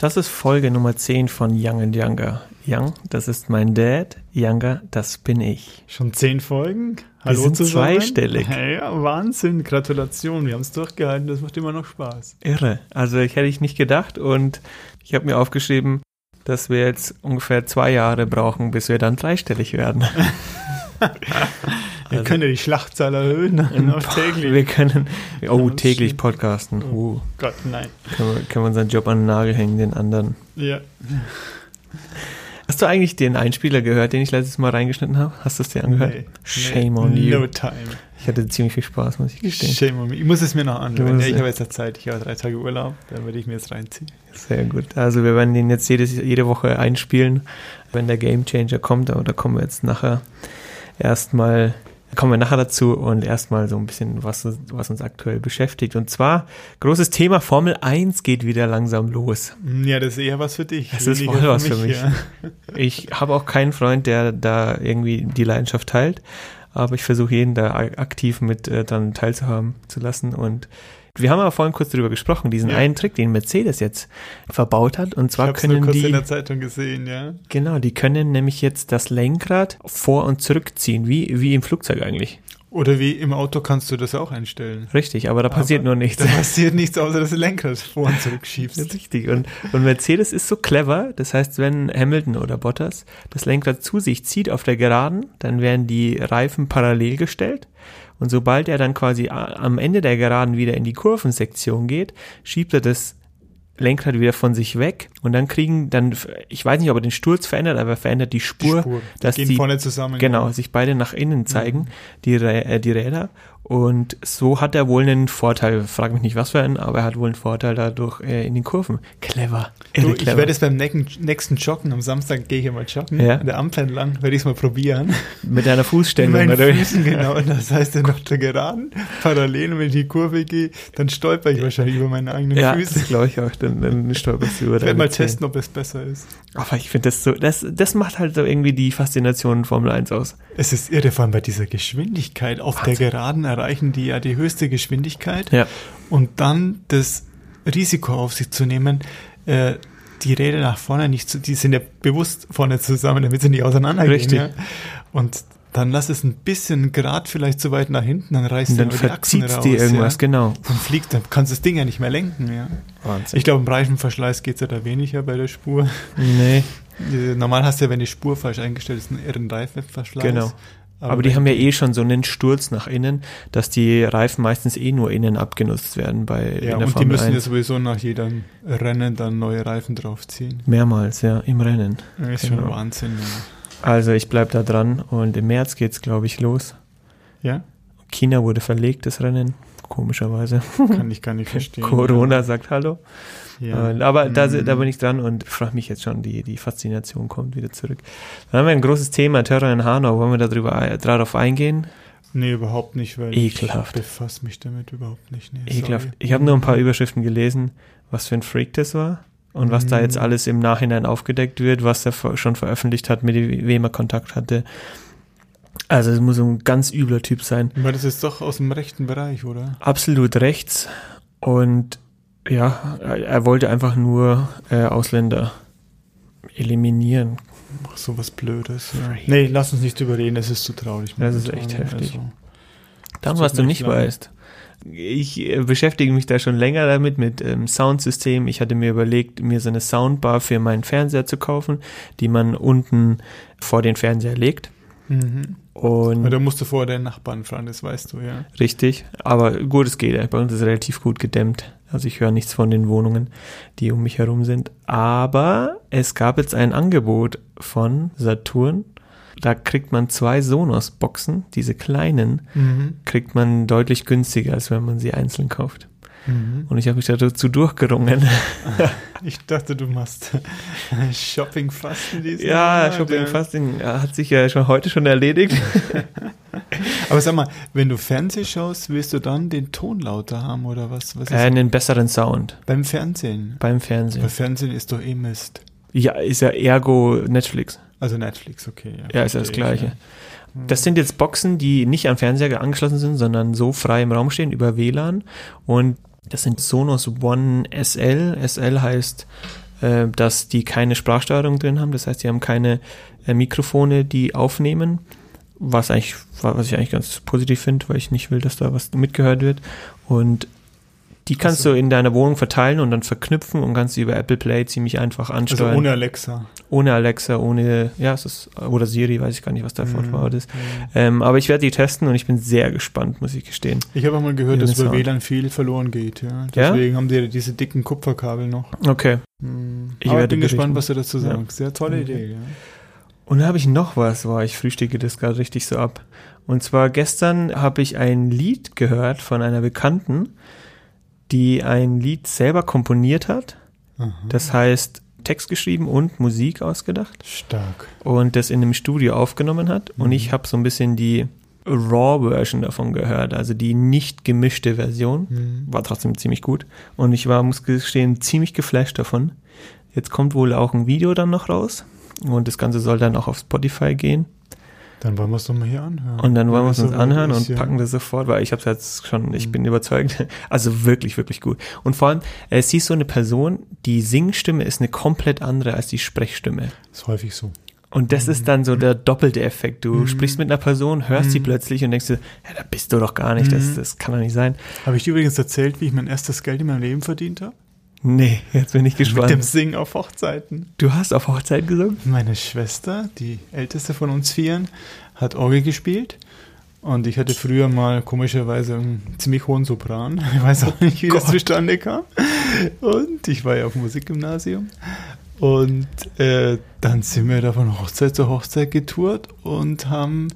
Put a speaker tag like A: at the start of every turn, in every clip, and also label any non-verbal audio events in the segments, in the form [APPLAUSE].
A: Das ist Folge Nummer 10 von Young and Younger. Young, das ist mein Dad. Younger, das bin ich.
B: Schon zehn Folgen?
A: Wir sind
B: zusammen.
A: zweistellig.
B: Ja, Wahnsinn, Gratulation. Wir haben es durchgehalten, das macht immer noch Spaß.
A: Irre. Also ich hätte ich nicht gedacht und ich habe mir aufgeschrieben, dass wir jetzt ungefähr zwei Jahre brauchen, bis wir dann dreistellig werden. [LAUGHS]
B: Wir können ja die Schlachtzahl erhöhen [LAUGHS] auf täglich.
A: Wir können, oh, täglich podcasten. Uh,
B: Gott, nein.
A: können, wir, können wir unseren Job an den Nagel hängen, den anderen.
B: Ja.
A: Hast du eigentlich den Einspieler gehört, den ich letztes Mal reingeschnitten habe? Hast du es dir angehört?
B: Nee.
A: Shame
B: nee.
A: on you.
B: No time.
A: Ich hatte ziemlich viel Spaß, muss ich gestehen.
B: Shame on me. Ich muss es mir noch anhören. Ja, ich habe jetzt ja Zeit. Ich habe drei Tage Urlaub. Dann werde ich mir jetzt reinziehen.
A: Sehr gut. Also wir werden den jetzt jedes, jede Woche einspielen, wenn der Game Changer kommt, aber da kommen wir jetzt nachher erstmal, kommen wir nachher dazu und erstmal so ein bisschen, was, was uns aktuell beschäftigt. Und zwar, großes Thema, Formel 1 geht wieder langsam los.
B: Ja, das ist eher was für dich.
A: Das ist voll was für mich.
B: Ja.
A: Ich habe auch keinen Freund, der da irgendwie die Leidenschaft teilt, aber ich versuche jeden da aktiv mit äh, dran teilzuhaben zu lassen und wir haben aber vorhin kurz darüber gesprochen, diesen
B: Ja.
A: einen Trick, den Mercedes jetzt verbaut hat. Und
B: Ich
A: zwar
B: habe es nur
A: können
B: kurz
A: die,
B: in der Zeitung gesehen, ja.
A: genau, die können nämlich jetzt das Lenkrad vor- und zurückziehen, wie, wie im Flugzeug eigentlich.
B: Oder wie im Auto kannst du das auch einstellen.
A: Richtig, aber da passiert
B: Aber
A: nur nichts.
B: Da passiert nichts, außer dass du Lenkrad vor und zurück schiebst. [LAUGHS]
A: richtig. Und, und Mercedes ist so clever, das heißt, wenn Hamilton oder Bottas das Lenkrad zu sich zieht auf der Geraden, dann werden die Reifen parallel gestellt. Und sobald er dann quasi am Ende der Geraden wieder in die Kurvensektion geht, schiebt er das Lenkrad wieder von sich weg und dann kriegen dann, ich weiß nicht, ob er den Sturz verändert, aber er verändert die Spur,
B: Die
A: dass
B: gehen
A: die,
B: vorne zusammen.
A: genau, sich beide nach innen zeigen, die, Rä- äh, die Räder. Und so hat er wohl einen Vorteil, frag mich nicht was für einen, aber er hat wohl einen Vorteil dadurch äh, in den Kurven. Clever.
B: Du, ich werde es beim nächsten Joggen, am Samstag gehe ich ja mal joggen,
A: Ja.
B: an der Ampel entlang, werde ich es mal probieren.
A: Mit deiner [LAUGHS]
B: In
A: Fußstellung,
B: meinen
A: oder?
B: Füßen, genau. Und [LAUGHS] das heißt, dann auf der Geraden, parallel, wenn ich in die Kurve gehe, dann stolper ich wahrscheinlich über meine eigenen
A: Ja,
B: Füße.
A: das glaube ich auch. Dann, dann stolperst du über
B: Ich werde mal testen, ob es besser ist.
A: Aber ich finde das so, das, das macht halt so irgendwie die Faszination Formel 1 aus.
B: Es ist irre, vor allem bei dieser Geschwindigkeit. Auf
A: Wahnsinn.
B: der Geraden erreichen die ja die höchste Geschwindigkeit.
A: Ja.
B: Und dann das Risiko auf sich zu nehmen, äh, die Räder nach vorne nicht zu, die sind ja bewusst vorne zusammen, damit sie nicht auseinandergehen.
A: Richtig.
B: Ja? Und dann lass es ein bisschen Grad vielleicht zu weit nach hinten, dann reißt
A: Und dann
B: die Achsen raus.
A: die irgendwas,
B: ja?
A: genau.
B: Dann fliegt, dann kannst du das Ding ja nicht mehr lenken. Ja?
A: Wahnsinn.
B: Ich glaube, im Reifenverschleiß geht es ja da weniger bei der Spur.
A: nee,
B: Normal hast du ja, wenn die Spur falsch eingestellt ist, einen irren Reifenverschleiß.
A: genau. Aber, die
B: wenn
A: haben ja eh schon so einen Sturz nach innen, dass die Reifen meistens eh nur innen abgenutzt werden bei
B: Ja,
A: in der
B: und die
A: Formel
B: müssen ja
A: 1.
B: sowieso nach jedem Rennen dann neue Reifen draufziehen.
A: Mehrmals, ja, im Rennen.
B: Das ist
A: Genau.
B: schon Wahnsinn.
A: Also ich bleib da dran und im März geht's, glaube ich, los.
B: Ja, ja?
A: China wurde verlegt, das Rennen. Komischerweise.
B: kann ich gar nicht [LAUGHS] verstehen.
A: Corona sagt Hallo.
B: Ja.
A: Äh, aber da,
B: Mhm.
A: da bin ich dran und frage mich jetzt schon, die, die Faszination kommt wieder zurück. Dann haben wir ein großes Thema, Terror in Hanau. Wollen wir darüber, äh, darauf eingehen?
B: Nee, überhaupt nicht, weil
A: Ekelhaft.
B: ich befasse mich damit überhaupt nicht. Nee,
A: Ekelhaft.
B: sorry.
A: Ich habe nur ein paar Überschriften gelesen, was für ein Freak das war und was da
B: Mhm.
A: jetzt alles im Nachhinein aufgedeckt wird, was er schon veröffentlicht hat, mit wem er Kontakt hatte. Also es muss ein ganz übler Typ sein.
B: Aber das ist doch aus dem rechten Bereich, oder?
A: Absolut rechts und ja, er wollte einfach nur äh, Ausländer eliminieren.
B: Ach, so was Blödes. Ja. Nee, lass uns nicht drüber reden, das ist zu traurig.
A: Das ist echt heftig.
B: Also,
A: Dann, was du nicht
B: leid.
A: weißt. Ich äh, beschäftige mich da schon länger damit, mit ähm, Soundsystem. Ich hatte mir überlegt, mir so eine Soundbar für meinen Fernseher zu kaufen, die man unten vor den Fernseher legt.
B: Mhm.
A: Und
B: Aber da musst du vorher deinen Nachbarn fragen, das weißt du, ja.
A: richtig, aber gut, es geht. Bei uns ist es relativ gut gedämmt. Also ich höre nichts von den Wohnungen, die um mich herum sind. Aber es gab jetzt ein Angebot von Saturn. Da kriegt man zwei Sonos-Boxen, diese kleinen,
B: Mhm.
A: kriegt man deutlich günstiger, als wenn man sie einzeln kauft.
B: Mhm.
A: Und ich habe mich dazu durchgerungen. [LAUGHS]
B: Ich dachte, du machst [LAUGHS] Shopping Fasten diesen
A: ja,
B: Monat,
A: Shopping
B: ja.
A: Fasting hat sich ja schon heute schon erledigt. [LAUGHS]
B: Aber sag mal, wenn du Fernsehen schaust, willst du dann den Ton lauter haben oder was? was ist
A: äh, einen besseren Sound
B: beim Fernsehen?
A: beim Fernsehen.
B: Bei Fernsehen ist doch eh Mist.
A: Ja, ist ja ergo Netflix.
B: Also Netflix, okay.
A: Ja, ist ja das Gleiche.
B: ja.
A: Das sind jetzt Boxen, die nicht an Fernseher angeschlossen sind, sondern so frei im Raum stehen über WLAN. Und das sind Sonos One SL. SL heißt äh, dass die keine Sprachsteuerung drin haben. Das heißt, die haben keine äh, Mikrofone, die aufnehmen, was eigentlich, was ich eigentlich ganz positiv finde, weil ich nicht will, dass da was mitgehört wird. Und die kannst
B: Also-
A: du in deiner Wohnung verteilen und dann verknüpfen und kannst sie über Apple Play ziemlich einfach
B: Also
A: ansteuern.
B: ohne Alexa.
A: ohne Alexa, ohne, ja, es ist, oder Siri, weiß ich gar nicht, was da
B: Mhm.
A: Fortwort ist. Ähm, aber ich werde die testen und ich bin sehr gespannt, muss ich gestehen.
B: Ich habe auch mal gehört,
A: Ja,
B: dass
A: das
B: über. WLAN viel verloren geht. Ja.
A: Ja?
B: Deswegen haben die ja diese dicken Kupferkabel noch.
A: Okay.
B: Hm.
A: Ich
B: Aber
A: werde
B: bin gespannt, was du dazu
A: Ja.
B: sagst. Sehr tolle
A: Okay.
B: Idee. Ja.
A: Und dann habe ich noch was, boah, ich frühstücke das gerade richtig so ab. Und zwar gestern habe ich ein Lied gehört von einer Bekannten, die ein Lied selber komponiert hat.
B: Aha.
A: Das heißt, Text geschrieben und Musik ausgedacht
B: Stark.
A: und das in einem Studio aufgenommen hat. Und
B: Mhm.
A: ich habe so ein bisschen die Raw-Version davon gehört, also die nicht gemischte Version.
B: Hm.
A: war trotzdem ziemlich gut. Und ich war, muss gestehen, ziemlich geflasht davon. Jetzt kommt wohl auch ein Video dann noch raus. Und das Ganze soll dann auch auf Spotify gehen.
B: Dann wollen wir es doch mal hier anhören.
A: Und dann wollen wir es
B: Wenn
A: uns anhören und packen das sofort, weil ich habe es jetzt schon, ich
B: Mhm.
A: bin überzeugt. [LAUGHS] Also wirklich, wirklich gut. Und vor allem, äh, sie ist so eine Person, die Singstimme ist eine komplett andere als die Sprechstimme.
B: Ist häufig so.
A: Und das ist dann so der doppelte Effekt. Du
B: Mhm.
A: sprichst mit einer Person, hörst sie
B: Mhm.
A: plötzlich und denkst dir, ja, da bist du doch gar nicht, das,
B: Mhm.
A: das kann doch nicht sein.
B: Habe ich dir übrigens erzählt, wie ich mein erstes Geld in meinem Leben verdient habe?
A: Nee, jetzt bin ich
B: Mit dem
A: gespannt.
B: Singen auf Hochzeiten.
A: Du hast auf Hochzeit gesungen?
B: Meine Schwester, die älteste von uns Vieren, hat Orgel gespielt. Und ich hatte früher mal komischerweise einen ziemlich hohen Sopran. [LAUGHS] Ich weiß auch nicht, wie das
A: Gott.
B: zustande kam. Und ich war ja auf dem Musikgymnasium. Und äh, dann sind wir da von Hochzeit zu Hochzeit getourt und haben,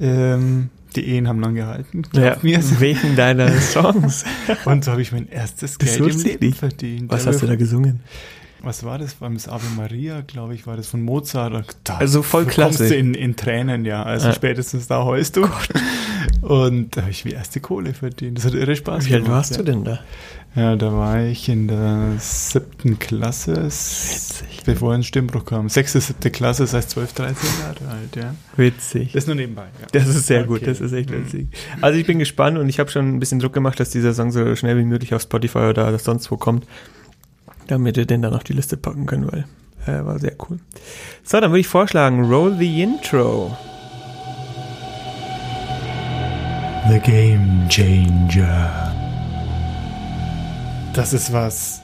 B: ähm, die Ehen haben lang gehalten. glaub mir. [LAUGHS]
A: wegen deiner Songs. [LAUGHS]
B: Und so habe ich mein erstes Geld im Leben verdient.
A: Was
B: Ja,
A: hast du da gesungen?
B: was war das? War das Ave Maria, glaube ich, war das von Mozart? Da
A: Also voll
B: kommst
A: klasse.
B: du in, in Tränen, ja. Also
A: Ja.
B: spätestens da heulst du. Und da habe ich wie erste Kohle verdient. Das hat irre Spaß
A: Wie alt
B: gemacht,
A: warst
B: ja.
A: du denn da?
B: Ja, da war ich in der siebten Klasse,
A: Witzig.
B: bevor ein Stimmbruch kam. Sechste, siebte Klasse, das heißt 12, 13 Jahre alt, ja.
A: Witzig.
B: Das nur nebenbei, ja.
A: Das ist sehr
B: Okay.
A: gut, das ist echt
B: Mhm.
A: witzig. Also ich bin gespannt und ich habe schon ein bisschen Druck gemacht, dass dieser Song so schnell wie möglich auf Spotify oder sonst wo kommt, damit wir den dann auf die Liste packen können, weil äh, war sehr cool. So, dann würde ich vorschlagen, roll the intro.
B: The Game Changer. Das ist was,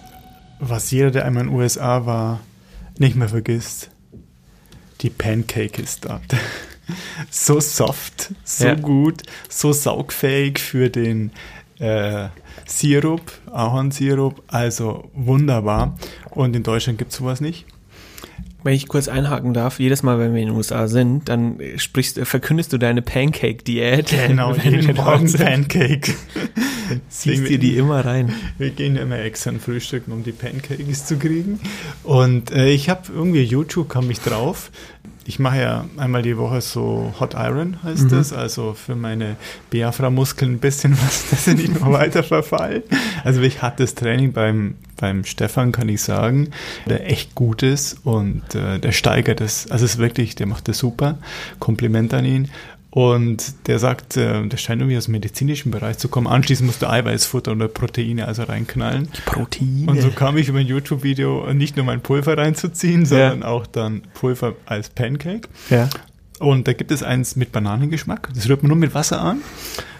B: was jeder, der einmal in den USA war, nicht mehr vergisst. Die Pancake ist da. [LAUGHS] So soft, so
A: Ja.
B: gut, so saugfähig für den äh, Sirup, Ahornsirup, also wunderbar. Und in Deutschland gibt es sowas nicht.
A: Wenn ich kurz einhaken darf, jedes Mal, wenn wir in den USA sind, dann sprichst, verkündest du deine Pancake-Diät.
B: Genau, [LAUGHS] jeden Morgen. Pancake. [LAUGHS]
A: Ziehst dir die immer rein.
B: Wir gehen ja immer extra frühstücken, um die Pancakes zu kriegen. Und äh, ich habe irgendwie YouTube kam ich drauf. Ich mache ja einmal die Woche so Hot Iron, heißt
A: Mhm.
B: das. Also für meine Biafra-Muskeln ein bisschen was, [LAUGHS] dass sie nicht mehr weiter verfallen. Also ich hatte das Training beim, beim Stefan, kann ich sagen, der echt gut ist und äh, der steigert es. Also es ist wirklich, der macht das super. Kompliment an ihn. Und der sagt, äh, der scheint irgendwie aus dem medizinischen Bereich zu kommen. Anschließend musst du Eiweißfutter oder Proteine also reinknallen.
A: Proteine.
B: Und so kam ich über ein YouTube-Video nicht nur mein Pulver reinzuziehen, sondern auch dann Pulver als Pancake.
A: ja.
B: Und da gibt es eins mit Bananengeschmack. Das rührt man nur mit Wasser an.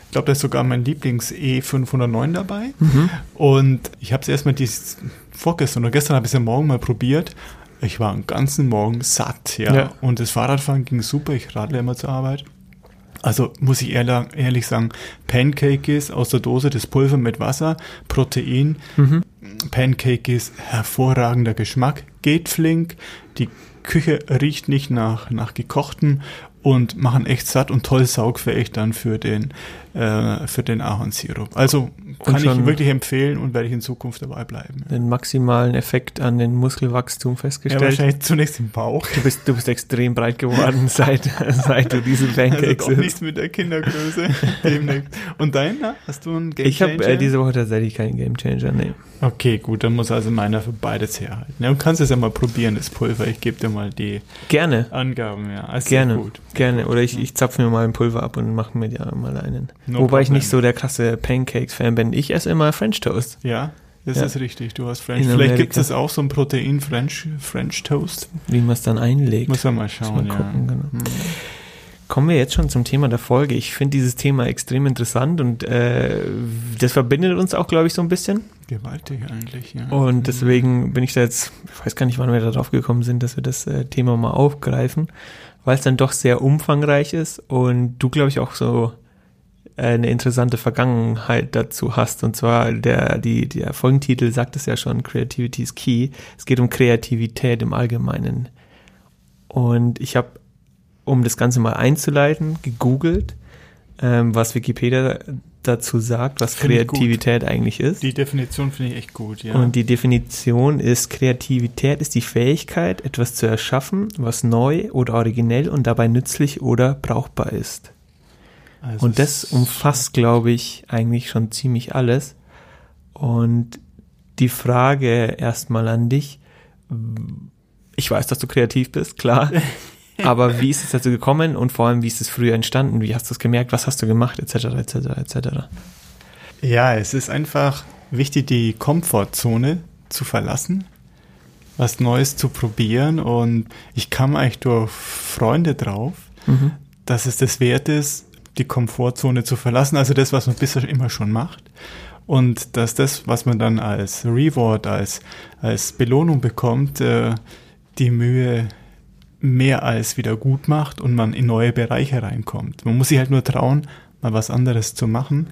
B: Ich glaube, da ist sogar mein Lieblings E509 dabei.
A: Mhm.
B: Und ich habe es erstmal dieses vorgestern oder gestern habe ich es ja morgen mal probiert. Ich war den ganzen Morgen satt, ja.
A: Ja.
B: Und das Fahrradfahren ging super. Ich radle immer zur Arbeit. Also muss ich ehrlich, ehrlich sagen, Pancake ist aus der Dose das Pulver mit Wasser, Protein.
A: Mhm.
B: Pancake ist hervorragender Geschmack, geht flink, die Küche riecht nicht nach, nach gekochtem und machen echt satt und toll saugfähig dann für den, äh, für den Ahornsirup. Also kann ich wirklich empfehlen und werde ich in Zukunft dabei bleiben.
A: Den maximalen Effekt an den Muskelwachstum
B: Ja,
A: festgestellt.
B: wahrscheinlich zunächst im Bauch.
A: Du bist, du bist extrem breit geworden, [LAUGHS] seit, seit du diese
B: Also
A: Pancakes
B: doch
A: isst.
B: nichts mit der Kindergröße [LAUGHS] demnächst. Und deiner? Hast du einen Game
A: Ich habe äh,
B: Changer?
A: diese Woche tatsächlich keinen Gamechanger, nee.
B: Okay, gut, dann muss also meiner für beides herhalten. Ja, du kannst es ja mal probieren, das Pulver. Ich gebe dir mal die
A: Gerne,
B: Angaben, ja. Also
A: gerne,
B: Gut.
A: gerne. Oder ich, ich zapfe mir mal ein Pulver ab und mache mir ja mal einen.
B: No
A: Wobei ich
B: problem.
A: nicht so der krasse Pancakes-Fan bin. Ich esse immer French Toast.
B: Ja, Das
A: Ja.
B: ist richtig, du hast French.
A: In
B: Vielleicht gibt es auch so ein Protein French, French Toast.
A: Wie man es dann einlegt.
B: Muss man mal
A: Muss
B: schauen,
A: mal gucken,
B: ja.
A: genau.
B: Hm.
A: Kommen wir jetzt schon zum Thema der Folge. Ich finde dieses Thema extrem interessant und äh, das verbindet uns auch, glaube ich, so ein bisschen.
B: Gewaltig eigentlich, ja.
A: Und deswegen bin ich da jetzt, ich weiß gar nicht, wann wir da drauf gekommen sind, dass wir das äh, Thema mal aufgreifen, weil es dann doch sehr umfangreich ist und du, glaube ich, auch so eine interessante Vergangenheit dazu hast. Und zwar der, die, der Folgentitel sagt es ja schon, Creativity is Key. Es geht um Kreativität im Allgemeinen. Und ich habe, um das Ganze mal einzuleiten, gegoogelt, ähm, was Wikipedia dazu sagt, was
B: gut.
A: Kreativität eigentlich ist.
B: Die Definition finde ich echt gut, ja.
A: Und die Definition ist, Kreativität ist die Fähigkeit, etwas zu erschaffen, was neu oder originell und dabei nützlich oder brauchbar ist.
B: Also
A: Und das umfasst, glaube ich, eigentlich schon ziemlich alles. Und die Frage erstmal an dich. Ich weiß, dass du kreativ bist, klar. [LAUGHS] Aber wie ist es dazu gekommen und vor allem, wie ist es früher entstanden? Wie hast du es gemerkt? Was hast du gemacht? Etc. etc. etc.
B: Ja, es ist einfach wichtig, die Komfortzone zu verlassen, was Neues zu probieren. Und ich kam eigentlich durch Freunde drauf,
A: Mhm.
B: dass es das wert ist, die Komfortzone zu verlassen, also das, was man bisher immer schon macht. Und dass das, was man dann als Reward, als, als Belohnung bekommt, äh, die Mühe mehr als wieder gut macht und man in neue Bereiche reinkommt. Man muss sich halt nur trauen, mal was anderes zu machen.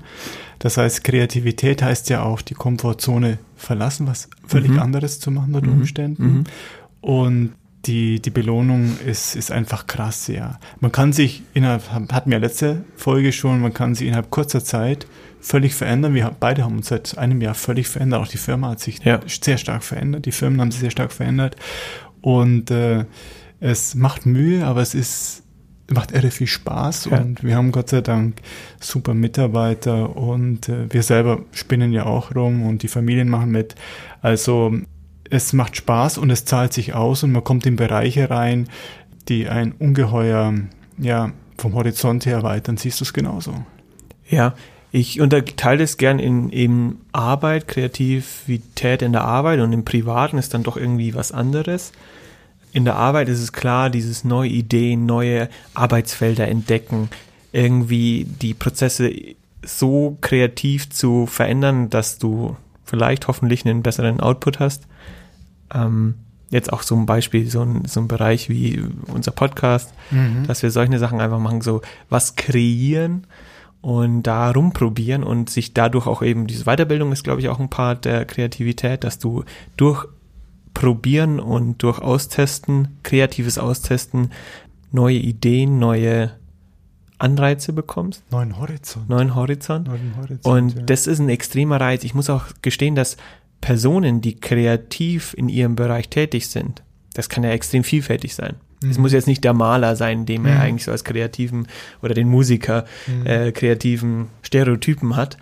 B: Das heißt, Kreativität heißt ja auch die Komfortzone verlassen, was völlig
A: Mhm.
B: anderes zu machen unter
A: Mhm.
B: Umständen.
A: Mhm.
B: Und die, die Belohnung ist, ist einfach krass, ja. Man kann sich innerhalb, hatten wir letzte Folge schon, man kann sich innerhalb kurzer Zeit völlig verändern. Wir beide haben uns seit einem Jahr völlig verändert. Auch die Firma hat sich
A: Ja.
B: sehr stark verändert. Die Firmen haben sich sehr stark verändert. Und äh, es macht Mühe, aber es ist macht irre viel Spaß
A: Ja.
B: und wir haben Gott sei Dank super Mitarbeiter und äh, wir selber spinnen ja auch rum und die Familien machen mit. Also es macht Spaß und es zahlt sich aus und man kommt in Bereiche rein, die ein ungeheuer, ja, vom Horizont her erweitern. Siehst du es genauso?
A: Ja, ich unterteile es gern in eben Arbeit, Kreativität in der Arbeit und im Privaten ist dann doch irgendwie was anderes. In der Arbeit ist es klar, dieses neue Ideen, neue Arbeitsfelder entdecken, irgendwie die Prozesse so kreativ zu verändern, dass du vielleicht hoffentlich einen besseren Output hast. Ähm, jetzt auch so ein Beispiel, so ein, so ein Bereich wie unser Podcast, dass wir solche Sachen einfach machen, so was kreieren und da rumprobieren und sich dadurch auch eben, diese Weiterbildung ist, glaube ich, auch ein Part der Kreativität, dass du durch Probieren und durch Austesten, kreatives Austesten, neue Ideen, neue Anreize bekommst,
B: Neuen Horizont.
A: neuen Horizont.
B: Neuen Horizont.
A: Und
B: ja.
A: das ist ein extremer Reiz. Ich muss auch gestehen, dass Personen, die kreativ in ihrem Bereich tätig sind, das kann ja extrem vielfältig sein. Es
B: Mhm.
A: muss jetzt nicht der Maler sein, dem er
B: Mhm.
A: eigentlich so als kreativen oder den Musiker
B: Mhm.
A: äh, kreativen Stereotypen hat,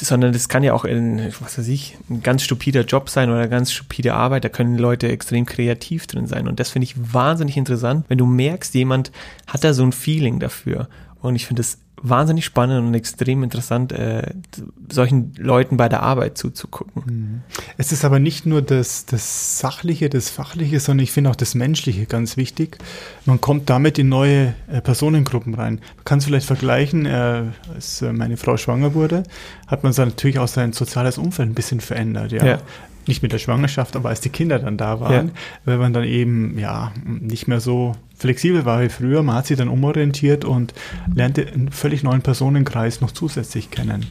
A: sondern das kann ja auch in, was weiß ich, ein ganz stupider Job sein oder ganz stupide Arbeit. Da können Leute extrem kreativ drin sein. Und das finde ich wahnsinnig interessant, wenn du merkst, jemand hat da so ein Feeling dafür. Und ich finde es wahnsinnig spannend und extrem interessant, äh, solchen Leuten bei der Arbeit zuzugucken.
B: Mhm. Es ist aber nicht nur das, das Sachliche, das Fachliche, sondern ich finde auch das Menschliche ganz wichtig. Man kommt damit in neue äh, Personengruppen rein. Man kann es vielleicht vergleichen, äh, als äh, meine Frau schwanger wurde, hat man natürlich auch sein soziales Umfeld ein bisschen verändert. Ja.
A: Ja.
B: Nicht mit der Schwangerschaft, aber als die Kinder dann da waren,
A: Ja.
B: weil man dann eben ja nicht mehr so flexibel war wie früher. Man hat sich dann umorientiert und lernte einen völlig neuen Personenkreis noch zusätzlich kennen.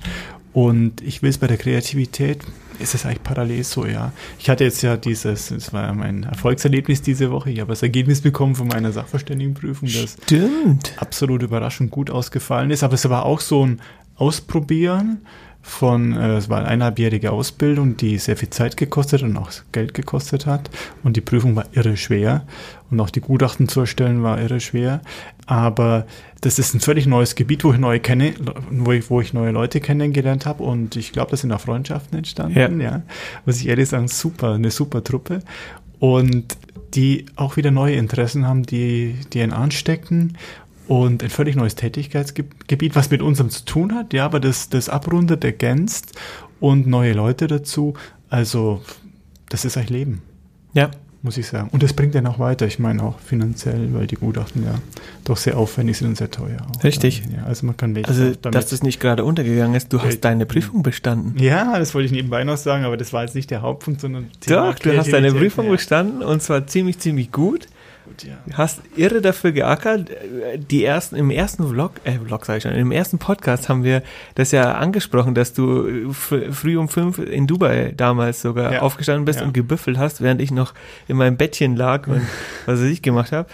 B: Und ich will es bei der Kreativität, ist es eigentlich parallel so, ja. Ich hatte jetzt ja dieses, das war ja mein Erfolgserlebnis diese Woche, ich habe das Ergebnis bekommen von meiner Sachverständigenprüfung, das
A: Stimmt.
B: absolut überraschend gut ausgefallen ist. Aber es war auch so ein Ausprobieren von, äh, es war eine eineinhalbjährige Ausbildung, die sehr viel Zeit gekostet und auch Geld gekostet hat. Und die Prüfung war irre schwer. Und auch die Gutachten zu erstellen war irre schwer. Aber das ist ein völlig neues Gebiet, wo ich neue kenne, wo ich, wo ich neue Leute kennengelernt habe. Und ich glaube, da sind auch Freundschaften entstanden.
A: Ja.
B: Ja. Muss ich ehrlich sagen, super, eine super Truppe. Und die auch wieder neue Interessen haben, die, die einen anstecken und ein völlig neues Tätigkeitsgebiet, was mit unserem zu tun hat, ja, aber das, das abrundet, ergänzt und neue Leute dazu. Also, das ist eigentlich Leben.
A: Ja.
B: Muss ich sagen. Und das bringt dann auch weiter. Ich meine auch finanziell, weil die Gutachten ja doch sehr aufwendig sind und sehr teuer. Auch.
A: Richtig.
B: Ja, also man kann
A: Also, dass das nicht gerade untergegangen ist, du hast
B: Geld-
A: deine Prüfung bestanden.
B: Ja, das wollte ich nebenbei noch sagen, aber das war jetzt nicht der Hauptpunkt, sondern
A: Doch, du hast deine. Prüfung
B: ja.
A: bestanden und zwar ziemlich, ziemlich gut.
B: Gut, ja.
A: Hast irre dafür geackert. Die ersten, im ersten Vlog, äh, Vlog sag ich schon, im ersten Podcast haben wir das ja angesprochen, dass du fr früh um fünf in Dubai damals sogar
B: Ja.
A: aufgestanden bist
B: Ja.
A: und gebüffelt hast, während ich noch in meinem Bettchen lag und [LAUGHS] was weiß ich gemacht habe.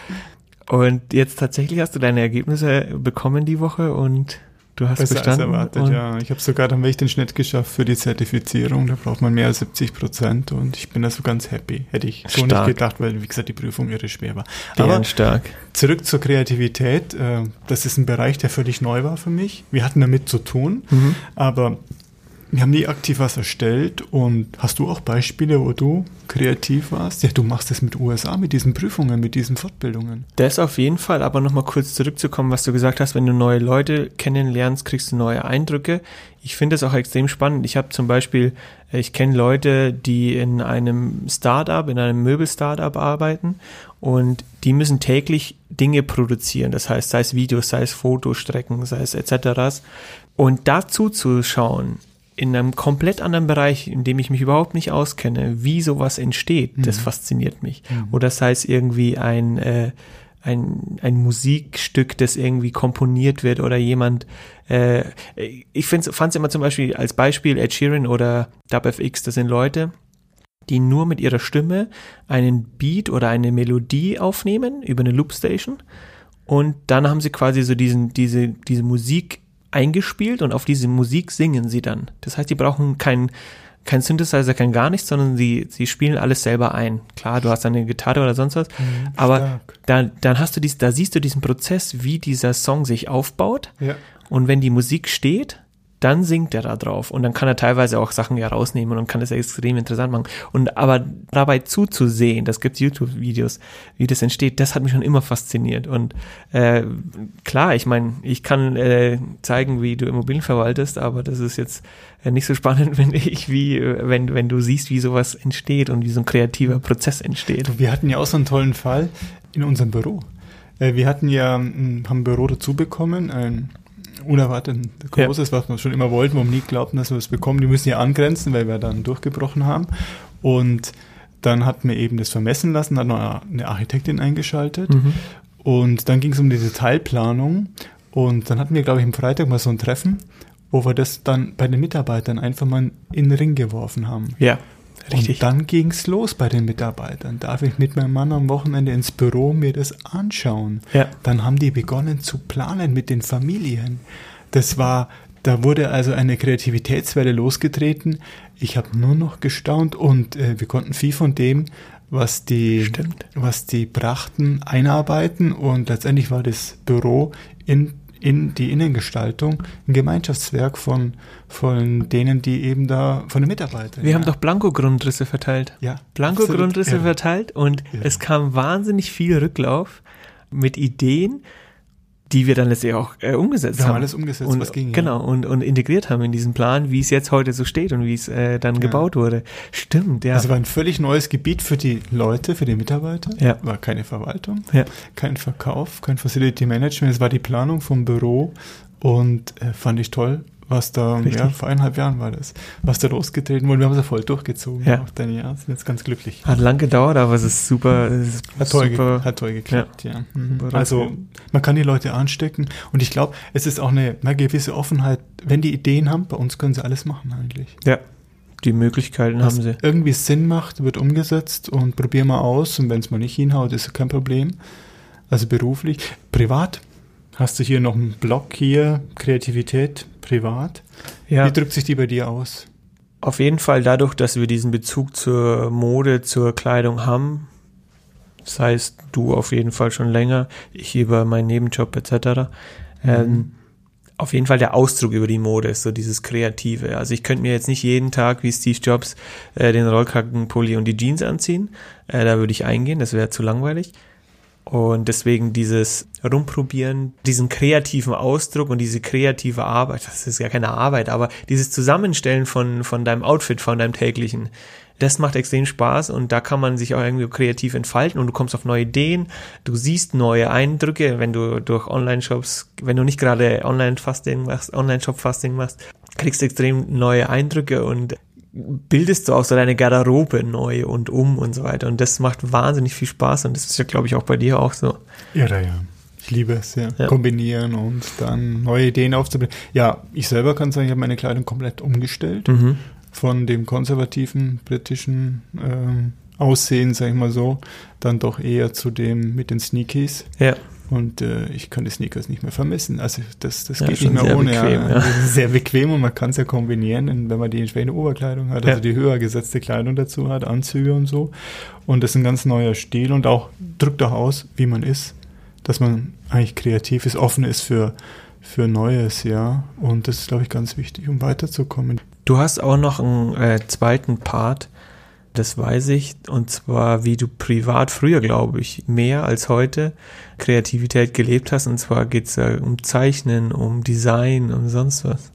A: Und jetzt tatsächlich hast du deine Ergebnisse bekommen die Woche und du hast
B: Besser als
A: bestanden.
B: erwartet,
A: und
B: ja. Ich habe sogar dann wirklich den Schnitt geschafft für die Zertifizierung. Da braucht man mehr als 70 Prozent und ich bin da so ganz happy. Hätte ich so
A: Stark.
B: nicht gedacht, weil, wie gesagt, die Prüfung irre schwer war. Aber
A: Bärenstark.
B: zurück zur Kreativität. Äh, das ist ein Bereich, der völlig neu war für mich. Wir hatten damit zu tun,
A: Mhm.
B: aber wir haben nie aktiv was erstellt. Und hast du auch Beispiele, wo du kreativ warst? Ja, du machst das mit USA, mit diesen Prüfungen, mit diesen Fortbildungen.
A: Das auf jeden Fall, aber nochmal kurz zurückzukommen, was du gesagt hast, wenn du neue Leute kennenlernst, kriegst du neue Eindrücke. Ich finde das auch extrem spannend. Ich habe zum Beispiel, äh, ich kenne Leute, die in einem Startup, in einem Möbel-Startup arbeiten und die müssen täglich Dinge produzieren. Das heißt, sei es Videos, sei es Fotostrecken, sei es etc. Und dazu zu schauen, in einem komplett anderen Bereich, in dem ich mich überhaupt nicht auskenne, wie sowas entsteht, das fasziniert mich. Oder sei es irgendwie ein, äh, ein, ein Musikstück, das irgendwie komponiert wird oder jemand, äh, ich fand es immer zum Beispiel als Beispiel Ed Sheeran oder DubFX, das sind Leute, die nur mit ihrer Stimme einen Beat oder eine Melodie aufnehmen über eine Loopstation und dann haben sie quasi so diesen, diese, diese Musik eingespielt und auf diese Musik singen sie dann. Das heißt, die brauchen kein, kein Synthesizer, kein gar nichts, sondern sie, sie spielen alles selber ein. Klar, du hast eine Gitarre oder sonst was, aber
B: stark.
A: da, dann hast du dies, da siehst du diesen Prozess, wie dieser Song sich aufbaut
B: Ja.
A: und wenn die Musik steht, dann singt er da drauf und dann kann er teilweise auch Sachen ja rausnehmen und kann das extrem interessant machen. Und aber dabei zuzusehen, das gibt YouTube-Videos, wie das entsteht, das hat mich schon immer fasziniert. Und äh, klar, ich meine, ich kann äh, zeigen, wie du Immobilien verwaltest, aber das ist jetzt äh, nicht so spannend, [LAUGHS] finde ich, wie wenn, wenn du siehst, wie sowas entsteht und wie so ein kreativer Prozess entsteht.
B: Wir hatten ja auch so einen tollen Fall in unserem Büro. Äh, Wir hatten ja mm, haben ein Büro dazu bekommen, ein unerwartet großes, was wir schon immer wollten, wo wir nie glaubten, dass wir es bekommen. Die müssen ja angrenzen, weil wir dann durchgebrochen haben. Und dann hat mir eben das vermessen lassen, hat noch eine Architektin eingeschaltet.
A: Mhm.
B: Und dann ging es um die Detailplanung. Und dann hatten wir, glaube ich, am Freitag mal so ein Treffen, wo wir das dann bei den Mitarbeitern einfach mal in den Ring geworfen haben.
A: Ja, richtig.
B: Und dann ging's los bei den Mitarbeitern. Darf ich mit meinem Mann am Wochenende ins Büro mir das anschauen?
A: Ja.
B: Dann haben die begonnen zu planen mit den Familien. Das war, da wurde also eine Kreativitätswelle losgetreten. Ich habe nur noch gestaunt und äh, wir konnten viel von dem, was die,
A: Stimmt.
B: was die brachten, einarbeiten und letztendlich war das Büro in in die Innengestaltung ein Gemeinschaftswerk von, von denen, die eben da, von den Mitarbeitern.
A: Wir
B: ja.
A: haben doch Blanko-Grundrisse verteilt.
B: Ja,
A: Blanko-Grundrisse verteilt und
B: Ja.
A: es kam wahnsinnig viel Rücklauf mit Ideen, die wir dann letztlich auch äh, umgesetzt
B: Wir haben
A: haben.
B: alles umgesetzt,
A: und,
B: was ging, ja.
A: Genau, und, und integriert haben in diesen Plan, wie es jetzt heute so steht und wie es äh, dann gebaut wurde. Stimmt, ja.
B: Also war ein völlig neues Gebiet für die Leute, für die Mitarbeiter.
A: Ja.
B: War keine Verwaltung,
A: ja.
B: kein Verkauf, kein Facility Management. Es war die Planung vom Büro und äh, fand ich toll, was da,
A: Richtig.
B: ja, vor eineinhalb Jahren war das, was da losgetreten wurde. Wir haben es ja voll durchgezogen.
A: Ja.
B: Auch dann, ja, sind jetzt ganz glücklich.
A: Hat lang gedauert, aber es ist super. Es ist
B: Hat toll,
A: super.
B: hat toll geklappt, ja. Mhm.
A: Super
B: Also man kann die Leute anstecken und ich glaube, es ist auch eine, eine gewisse Offenheit. Wenn die Ideen haben, bei uns können sie alles machen eigentlich.
A: ja, die Möglichkeiten
B: Was
A: haben sie.
B: irgendwie Sinn macht, wird umgesetzt und probier mal aus und wenn es mal nicht hinhaut, ist kein Problem. Also beruflich. Privat hast du hier noch einen Block hier, Kreativität, privat.
A: Ja.
B: Wie drückt sich die bei dir aus?
A: Auf jeden Fall dadurch, dass wir diesen Bezug zur Mode, zur Kleidung haben. Das heißt, du auf jeden Fall schon länger, ich über meinen Nebenjob etc. Ähm, auf jeden Fall der Ausdruck über die Mode ist so dieses Kreative. Also ich könnte mir jetzt nicht jeden Tag wie Steve Jobs äh, den Rollkrackenpulli und die Jeans anziehen. Äh, da würde ich eingehen, das wäre zu langweilig. Und deswegen dieses Rumprobieren, diesen kreativen Ausdruck und diese kreative Arbeit, das ist ja keine Arbeit, aber dieses Zusammenstellen von, von deinem Outfit, von deinem täglichen, das macht extrem Spaß und da kann man sich auch irgendwie kreativ entfalten und du kommst auf neue Ideen, du siehst neue Eindrücke, wenn du durch Online-Shops, wenn du nicht gerade Online-Fasting machst, Online-Shop-Fasting machst, kriegst du extrem neue Eindrücke und bildest du auch so deine Garderobe neu und um und so weiter. Und das macht wahnsinnig viel Spaß und das ist ja, glaube ich, auch bei dir auch so.
B: Irre, ja. Ich liebe es, ja. ja. Kombinieren und dann neue Ideen aufzubringen. Ja, ich selber kann sagen, ich habe meine Kleidung komplett umgestellt. Mhm. Von dem konservativen britischen ähm, Aussehen, sag ich mal so, dann doch eher zu dem mit den Sneakies.
A: Ja.
B: Und äh, ich kann die Sneakers nicht mehr vermissen. Also das, das ja, geht nicht mehr ohne. Bequem, ja. Ja. [LAUGHS] sehr bequem und man kann es ja kombinieren, wenn man die entsprechende Oberkleidung hat, also die höher gesetzte Kleidung dazu hat, Anzüge und so. Und das ist ein ganz neuer Stil und auch drückt auch aus, wie man ist, dass man eigentlich kreativ ist, offen ist für, für Neues, ja. Und das ist, glaube ich, ganz wichtig, um weiterzukommen.
A: Du hast auch noch einen äh, zweiten Part, das weiß ich. Und zwar, wie du privat früher, glaube ich, mehr als heute Kreativität gelebt hast. Und zwar geht es ja um Zeichnen, um Design und sonst was.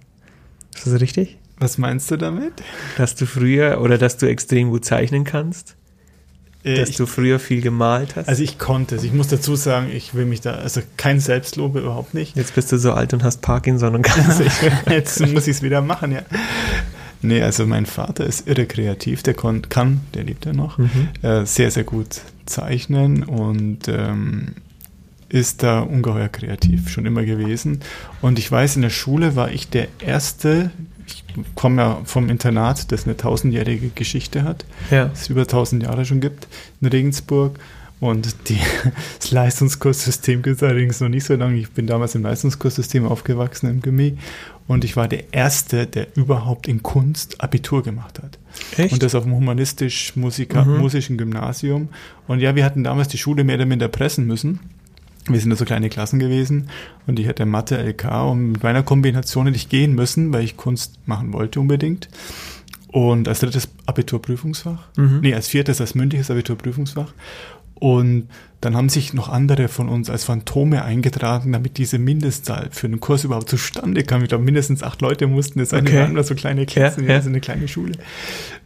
A: Ist das richtig?
B: Was meinst du damit?
A: Dass du früher oder dass du extrem gut zeichnen kannst? Äh, dass ich, du früher viel gemalt hast?
B: Also ich konnte es. Ich muss dazu sagen, ich will mich da, also kein Selbstlobe überhaupt nicht.
A: Jetzt bist du so alt und hast Parkinson und kannst [LAUGHS] nicht
B: Jetzt muss ich es wieder machen, ja. Nee, also mein Vater ist irre kreativ, der kann, der lebt ja noch, mhm. äh, sehr, sehr gut zeichnen und ähm, ist da ungeheuer kreativ, schon immer gewesen. Und ich weiß, in der Schule war ich der Erste, ich komme ja vom Internat, das eine tausendjährige Geschichte hat, ja. es über tausend Jahre schon gibt, in Regensburg. Und die, [LAUGHS] das Leistungskurssystem gibt es allerdings noch nicht so lange. Ich bin damals im Leistungskurssystem aufgewachsen im Gimmi und ich war der Erste, der überhaupt in Kunst Abitur gemacht hat. Echt? Und das auf dem humanistisch-musischen mhm. Gymnasium. Und ja, wir hatten damals die Schule mehr oder minder pressen müssen. Wir sind da so kleine Klassen gewesen und ich hatte Mathe, LK und mit meiner Kombination hätte ich gehen müssen, weil ich Kunst machen wollte unbedingt. Und als drittes Abiturprüfungsfach, mhm. nee, als viertes, als mündliches Abiturprüfungsfach. Und dann haben sich noch andere von uns als Phantome eingetragen, damit diese Mindestzahl für den Kurs überhaupt zustande kam. Ich glaube, mindestens acht Leute mussten das sein. Okay. Wir waren so kleine Klassen, ja, ja. also eine kleine Schule.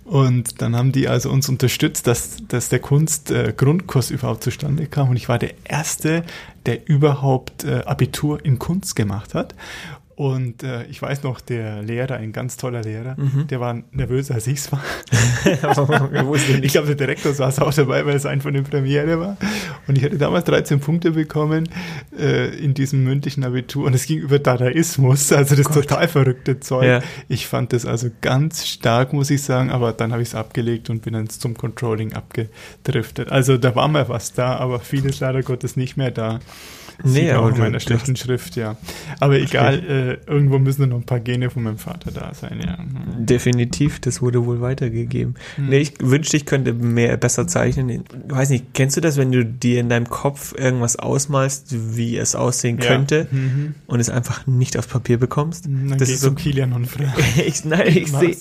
B: Und dann haben die also uns unterstützt, dass, dass der Kunst-Grundkurs äh, überhaupt zustande kam. Und ich war der Erste, der überhaupt äh, Abitur in Kunst gemacht hat. Und äh, ich weiß noch, der Lehrer, ein ganz toller Lehrer, mhm. der war nervöser als ich es war. [LAUGHS] ich glaube, der Direktor saß auch dabei, weil es ein von den Premiere war. Und ich hatte damals 13 Punkte bekommen äh, in diesem mündlichen Abitur. Und es ging über Dadaismus, also das oh total verrückte Zeug. Ja. Ich fand das also ganz stark, muss ich sagen. Aber dann habe ich es abgelegt und bin dann zum Controlling abgedriftet. Also da war mal was da, aber vieles leider Gottes nicht mehr da. Nee, aber auch in meiner schlechten Schrift, ja. Aber egal, äh, irgendwo müssen noch ein paar Gene von meinem Vater da sein, ja.
A: Definitiv, das wurde wohl weitergegeben. Hm. Nee, ich wünschte, ich könnte mehr besser zeichnen. Ich weiß nicht, kennst du das, wenn du dir in deinem Kopf irgendwas ausmalst, wie es aussehen könnte ja. mhm. und es einfach nicht aufs Papier bekommst?
B: Dann
A: das
B: ist so Kilian und [LAUGHS]
A: ich, nein, ich sehe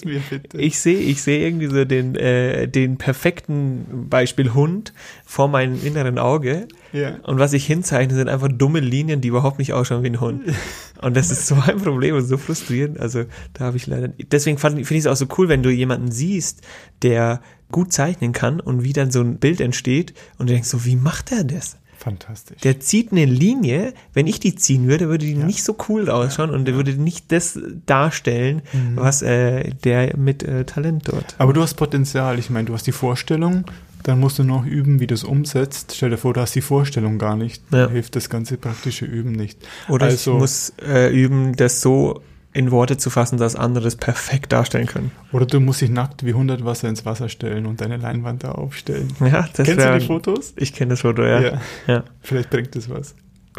A: ich sehe ich sehe irgendwie so den äh, den perfekten Beispiel Hund vor meinem inneren Auge ja. Und was ich hinzeichne, sind einfach dumme Linien, die überhaupt nicht ausschauen wie ein Hund. [LAUGHS] Und das ist so ein Problem und so frustrierend. Also da habe ich leider. Deswegen finde ich es auch so cool, wenn du jemanden siehst, der gut zeichnen kann und wie dann so ein Bild entsteht und du denkst so, wie macht er das?
B: Fantastisch.
A: Der zieht eine Linie, wenn ich die ziehen würde, würde die ja. nicht so cool ausschauen ja, und der ja. würde nicht das darstellen, mhm. was äh, der mit äh, Talent dort.
B: Aber du hast Potenzial, ich meine, du hast die Vorstellung, dann musst du noch üben, wie du es umsetzt. Stell dir vor, du hast die Vorstellung gar nicht. Ja. Hilft das ganze praktische Üben nicht.
A: Oder also, ich muss äh, üben, das so in Worte zu fassen, dass andere es perfekt darstellen können.
B: Oder du musst dich nackt wie 100 Wasser ins Wasser stellen und deine Leinwand da aufstellen.
A: Ja,
B: das Kennst wär, du die Fotos?
A: Ich kenne das Foto, ja. ja.
B: ja. Vielleicht bringt das was.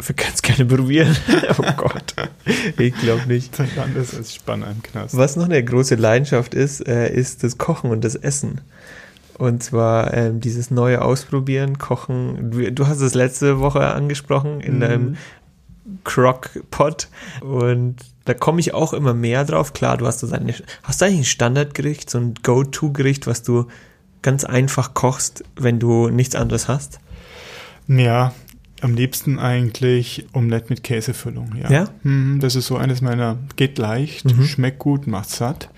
A: Wir können es gerne probieren. [LAUGHS] oh Gott. Ich glaube nicht.
B: Das ist anders als Spann im Knast.
A: Was noch eine große Leidenschaft ist, äh, ist das Kochen und das Essen. Und zwar ähm, dieses neue Ausprobieren, Kochen. Du, du, hast es letzte Woche angesprochen in mhm. deinem Crock-Pot. Und da komme ich auch immer mehr drauf. Klar, du hast so deine, hast du eigentlich ein Standardgericht, so ein Go-To-Gericht, was du ganz einfach kochst, wenn du nichts anderes hast?
B: Ja, Am liebsten eigentlich Omelette mit Käsefüllung, ja.
A: Ja?
B: Mhm, das ist so eines meiner, geht leicht,
A: Mhm.
B: schmeckt gut, macht satt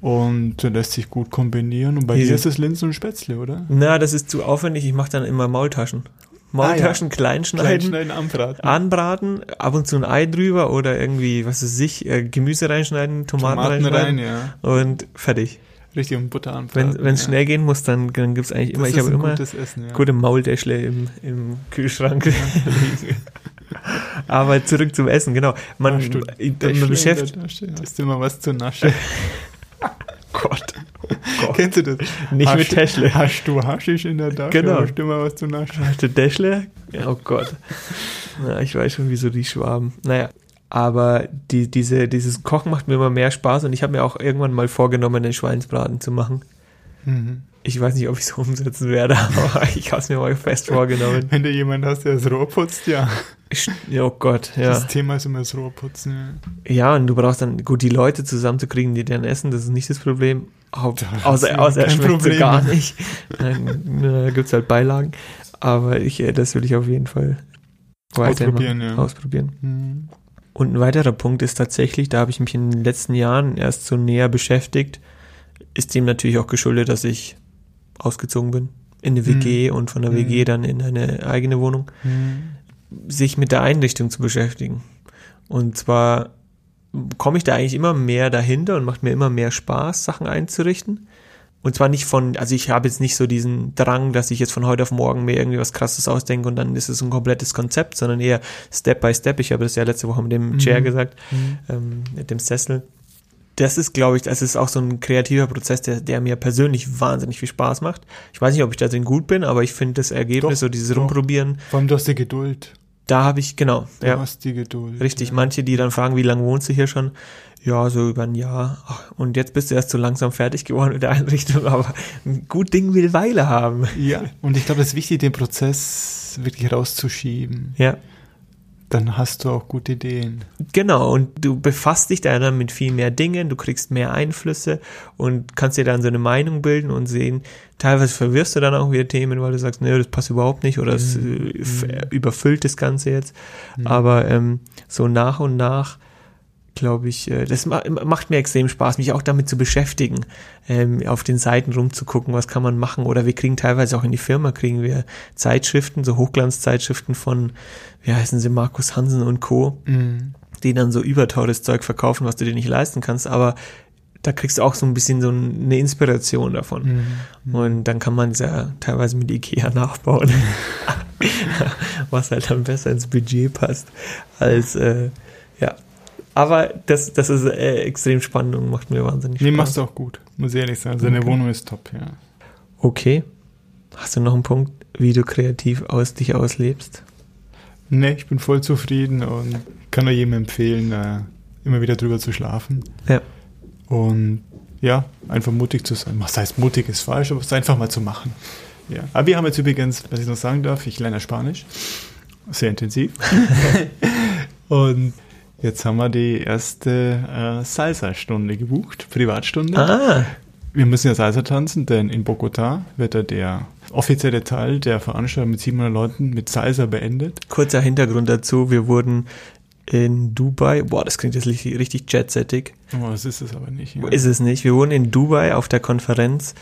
B: und lässt sich gut kombinieren. Und bei
A: Diese-
B: dir ist es Linsen und Spätzle, oder?
A: Na, das ist zu aufwendig. Ich mache dann immer Maultaschen. Maultaschen klein schneiden,
B: Kleinschneiden, anbraten.
A: anbraten, ab und zu ein Ei drüber oder irgendwie, was weiß ich, äh, Gemüse reinschneiden, Tomaten,
B: Tomaten
A: reinschneiden
B: rein, ja.
A: und fertig.
B: Richtig um Butter anbraten.
A: Wenn es
B: ja.
A: schnell gehen muss, dann, dann gibt's eigentlich immer,
B: Das
A: ich habe immer
B: gutes Essen, ja.
A: gute Maultäschle im, im Kühlschrank liegen. [LAUGHS] Aber zurück zum Essen, genau. Man, man beschäftigt.
B: Hast du immer was zu naschen? [LAUGHS]
A: Gott. [LAUGHS]
B: Kennst du das?
A: Nicht
B: hast,
A: mit Täschle.
B: Hast du Haschisch in der Tasche?
A: Genau.
B: Hast du immer was zu naschen?
A: Hast du Däschle? Oh Gott. [LAUGHS] Na, ich weiß schon, wieso die Schwaben. Naja, aber die, diese, dieses Kochen macht mir immer mehr Spaß und ich habe mir auch irgendwann mal vorgenommen, den Schweinsbraten zu machen.
B: Mhm.
A: Ich weiß nicht, ob ich es umsetzen werde, [LAUGHS] aber ich habe es mir mal fest vorgenommen.
B: Wenn du jemand hast, der das Rohr putzt, ja.
A: Oh Gott, ja.
B: Das Thema ist immer das Rohrputzen. Ja.
A: Ja, und du brauchst dann, gut, die Leute zusammenzukriegen, die dann essen, das ist nicht das Problem. Au-
B: Da hast
A: Außer, außer er schmeckt so gar nicht. Dann äh, gibt's halt Beilagen. Aber ich, äh, das will ich auf jeden Fall
B: Ausprobieren, ja.
A: ausprobieren.
B: Mhm.
A: Und ein weiterer Punkt ist tatsächlich, da habe ich mich in den letzten Jahren erst so näher beschäftigt, ist dem natürlich auch geschuldet, dass ich ausgezogen bin in eine WG und von der
B: Mhm.
A: WG dann in eine eigene Wohnung,
B: Mhm.
A: sich mit der Einrichtung zu beschäftigen. Und zwar komme ich da eigentlich immer mehr dahinter und macht mir immer mehr Spaß, Sachen einzurichten. Und zwar nicht von, also ich habe jetzt nicht so diesen Drang, dass ich jetzt von heute auf morgen mir irgendwie was krasses ausdenke und dann ist es ein komplettes Konzept, sondern eher Step by Step. Ich habe das ja letzte Woche mit dem
B: Mhm.
A: Chair gesagt,
B: Mhm.
A: ähm, mit dem Sessel. Das ist, glaube ich, das ist auch so ein kreativer Prozess, der, der mir persönlich wahnsinnig viel Spaß macht. Ich weiß nicht, ob ich da drin gut bin, aber ich finde das Ergebnis,
B: Doch,
A: so dieses
B: doch.
A: Rumprobieren,
B: Vor allem, du hast die Geduld.
A: da habe ich, genau,
B: Du
A: ja.
B: hast die Geduld.
A: Richtig,
B: ja.
A: manche, die dann fragen, wie lange wohnst du hier schon? Ja, so über ein Jahr. Ach, und jetzt bist du erst so langsam fertig geworden mit der Einrichtung, aber ein gut Ding will Weile haben.
B: Ja, und ich glaube, es ist wichtig, den Prozess wirklich rauszuschieben.
A: Ja,
B: Dann hast du auch gute Ideen.
A: genau. Und du befasst dich dann mit viel mehr Dingen, du kriegst mehr Einflüsse und kannst dir dann so eine Meinung bilden und sehen. Teilweise verwirrst du dann auch wieder Themen, weil du sagst, nee, das passt überhaupt nicht oder es
B: Mhm.
A: äh, f- überfüllt das Ganze jetzt. Aber ähm, so nach und nach glaube ich, äh, das ma macht mir extrem Spaß, mich auch damit zu beschäftigen, ähm, auf den Seiten rumzugucken, was kann man machen. Oder wir kriegen teilweise auch in die Firma, kriegen wir Zeitschriften, so Hochglanzzeitschriften von, wie heißen sie, Markus Hansen und Co.,
B: Mhm.
A: die dann so überteures Zeug verkaufen, was du dir nicht leisten kannst, aber da kriegst du auch so ein bisschen so eine Inspiration davon.
B: Mhm.
A: Und dann kann man es ja teilweise mit Ikea [LAUGHS] nachbauen, [LAUGHS] was halt dann besser ins Budget passt als, äh. Aber das, das ist äh, extrem spannend und macht mir wahnsinnig
B: Nee,
A: Spaß.
B: machst du auch gut, muss ich ehrlich sagen. Seine
A: Okay.
B: Wohnung ist top, ja.
A: Okay. Hast du noch einen Punkt, wie du kreativ aus dich auslebst?
B: Nee, ich bin voll zufrieden und kann nur jedem empfehlen, äh, immer wieder drüber zu schlafen.
A: Ja.
B: Und ja, einfach mutig zu sein. Was heißt mutig ist falsch, aber es einfach mal zu machen. Ja. Aber wir haben jetzt übrigens, was ich noch sagen darf, ich lerne Spanisch. Sehr intensiv. [LAUGHS] und jetzt haben wir die erste äh, Salsa-Stunde gebucht, Privatstunde.
A: Ah,
B: Wir müssen ja Salsa tanzen, denn in Bogota wird ja der offizielle Teil der Veranstaltung mit 700 Leuten mit Salsa beendet.
A: kurzer Hintergrund dazu. Wir wurden in Dubai, boah, das klingt jetzt richtig, richtig jetsettig.
B: Oh, das ist es aber nicht. Ja.
A: Ist es nicht. Wir wurden in Dubai auf der Konferenz,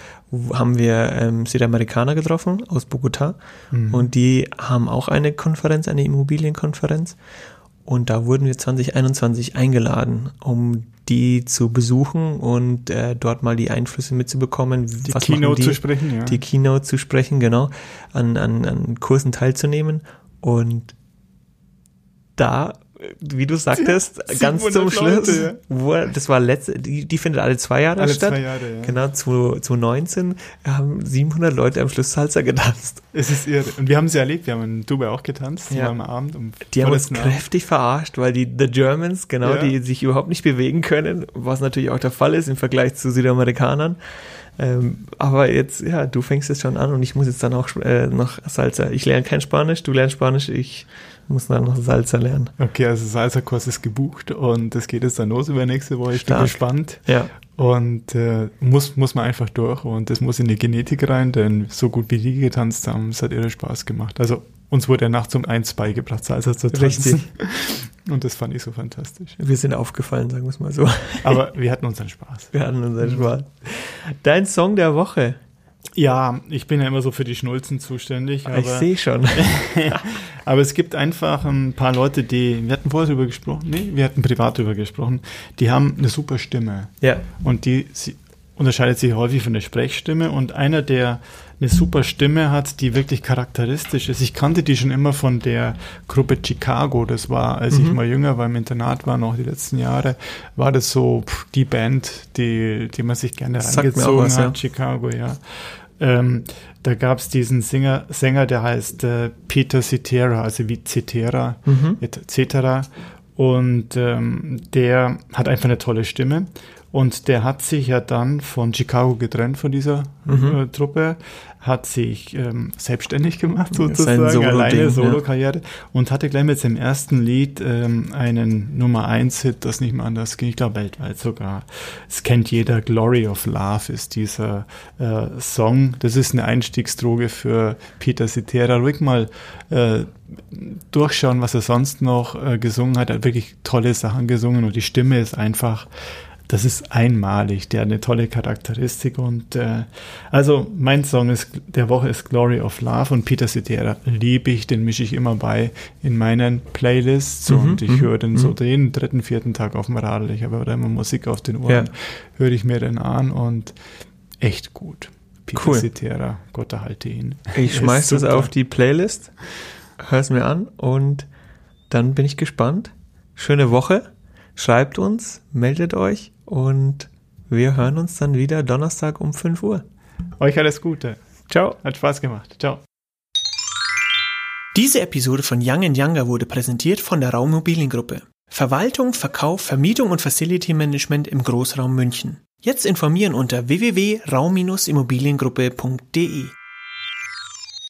A: haben wir ähm, Südamerikaner getroffen aus Bogota
B: Mhm.
A: und die haben auch eine Konferenz, eine Immobilienkonferenz und da wurden wir 2021 eingeladen, um die zu besuchen und äh, dort mal die Einflüsse mitzubekommen.
B: die
A: was
B: Keynote
A: die,
B: zu sprechen, ja.
A: die Keynote zu sprechen, genau, an, an, an Kursen teilzunehmen und da, wie du sagtest, [LAUGHS] ganz
B: 700
A: zum Schluss,
B: Leute, ja.
A: wo, das war letzte, die, die findet alle zwei Jahre
B: Alle
A: statt.
B: zwei Jahre, ja.
A: Genau, 2019 haben 700 Leute am Schluss Salsa getanzt.
B: Es ist irre. Und wir haben sie erlebt, wir haben in Dubai auch getanzt,
A: Ja.
B: am Abend. Um
A: Die haben uns
B: Abend.
A: kräftig verarscht, weil die The Germans, genau,
B: Ja.
A: die sich überhaupt nicht bewegen können, was natürlich auch der Fall ist im Vergleich zu Südamerikanern. Ähm, aber jetzt, ja, du fängst jetzt schon an und ich muss jetzt dann auch äh, noch Salsa. Ich lerne kein Spanisch, du lernst Spanisch, ich muss dann noch Salsa lernen.
B: Okay, also Salsa-Kurs ist gebucht und das geht jetzt dann los über nächste Woche. Ich bin
A: Stark.
B: gespannt.
A: Ja,
B: Und äh, muss, muss man einfach durch und das muss in die Genetik rein, denn so gut wie die getanzt haben, es hat irre Spaß gemacht. Also uns wurde er nachts um eins beigebracht, Salsa zu tanzen.
A: Richtig. [LAUGHS]
B: Und das fand ich so fantastisch.
A: Wir sind aufgefallen, sagen wir es mal so.
B: Aber wir hatten unseren Spaß.
A: Wir hatten unseren Spaß. Dein Song der Woche.
B: Ja, ich bin ja immer so für die Schnulzen zuständig.
A: ich sehe schon. [LAUGHS]
B: aber es gibt einfach ein paar Leute, die, wir hatten vorher drüber gesprochen, nee, wir hatten privat drüber gesprochen, die haben eine super Stimme.
A: Ja.
B: Und die sie, unterscheidet sich häufig von der Sprechstimme. Und einer, der eine super Stimme hat, die wirklich charakteristisch ist. Ich kannte die schon immer von der Gruppe Chicago. Das war, als mhm. ich mal jünger war, im Internat war, noch die letzten Jahre, war das so pff, die Band, die, die man sich gerne reingezogen was, hat. Ja. Chicago, ja. Ähm, da gab es diesen Singer, Sänger, der heißt äh, Peter Cetera, also wie Cetera, mhm. etc. Und ähm, der hat einfach eine tolle Stimme. Und der hat sich ja dann von Chicago getrennt, von dieser mhm. äh, Truppe, hat sich ähm, selbstständig gemacht, sozusagen, Solo alleine Solo-Karriere ja. und hatte gleich mit seinem ersten Lied ähm, einen Nummer 1-Hit, das nicht mehr anders ging, ich glaube weltweit sogar. Es kennt jeder, Glory of Love ist dieser äh, Song. Das ist eine Einstiegsdroge für Peter Cetera. Ruhig mal äh, durchschauen, was er sonst noch äh, gesungen hat. Er hat wirklich tolle Sachen gesungen und die Stimme ist einfach das ist einmalig, der hat eine tolle Charakteristik und äh, also mein Song ist der Woche ist Glory of Love und Peter Cetera liebe ich, den mische ich immer bei in meinen Playlists mhm, und ich mhm, höre den mhm. so den dritten, vierten Tag auf dem Radl. Ich habe da immer Musik auf den Ohren, ja. höre ich mir den an und echt gut. Peter cool. Cetera, Gott erhalte ihn.
A: Ich schmeiß das auf die Playlist, hör es mir an und dann bin ich gespannt. Schöne Woche. Schreibt uns, meldet euch und wir hören uns dann wieder Donnerstag um 5 Uhr.
B: Euch alles Gute. Ciao. Hat Spaß gemacht. Ciao.
A: Diese Episode von Young Younger wurde präsentiert von der Raummobiliengruppe. Verwaltung, Verkauf, Vermietung und Facility Management im Großraum München. Jetzt informieren unter www.raum-immobiliengruppe.de.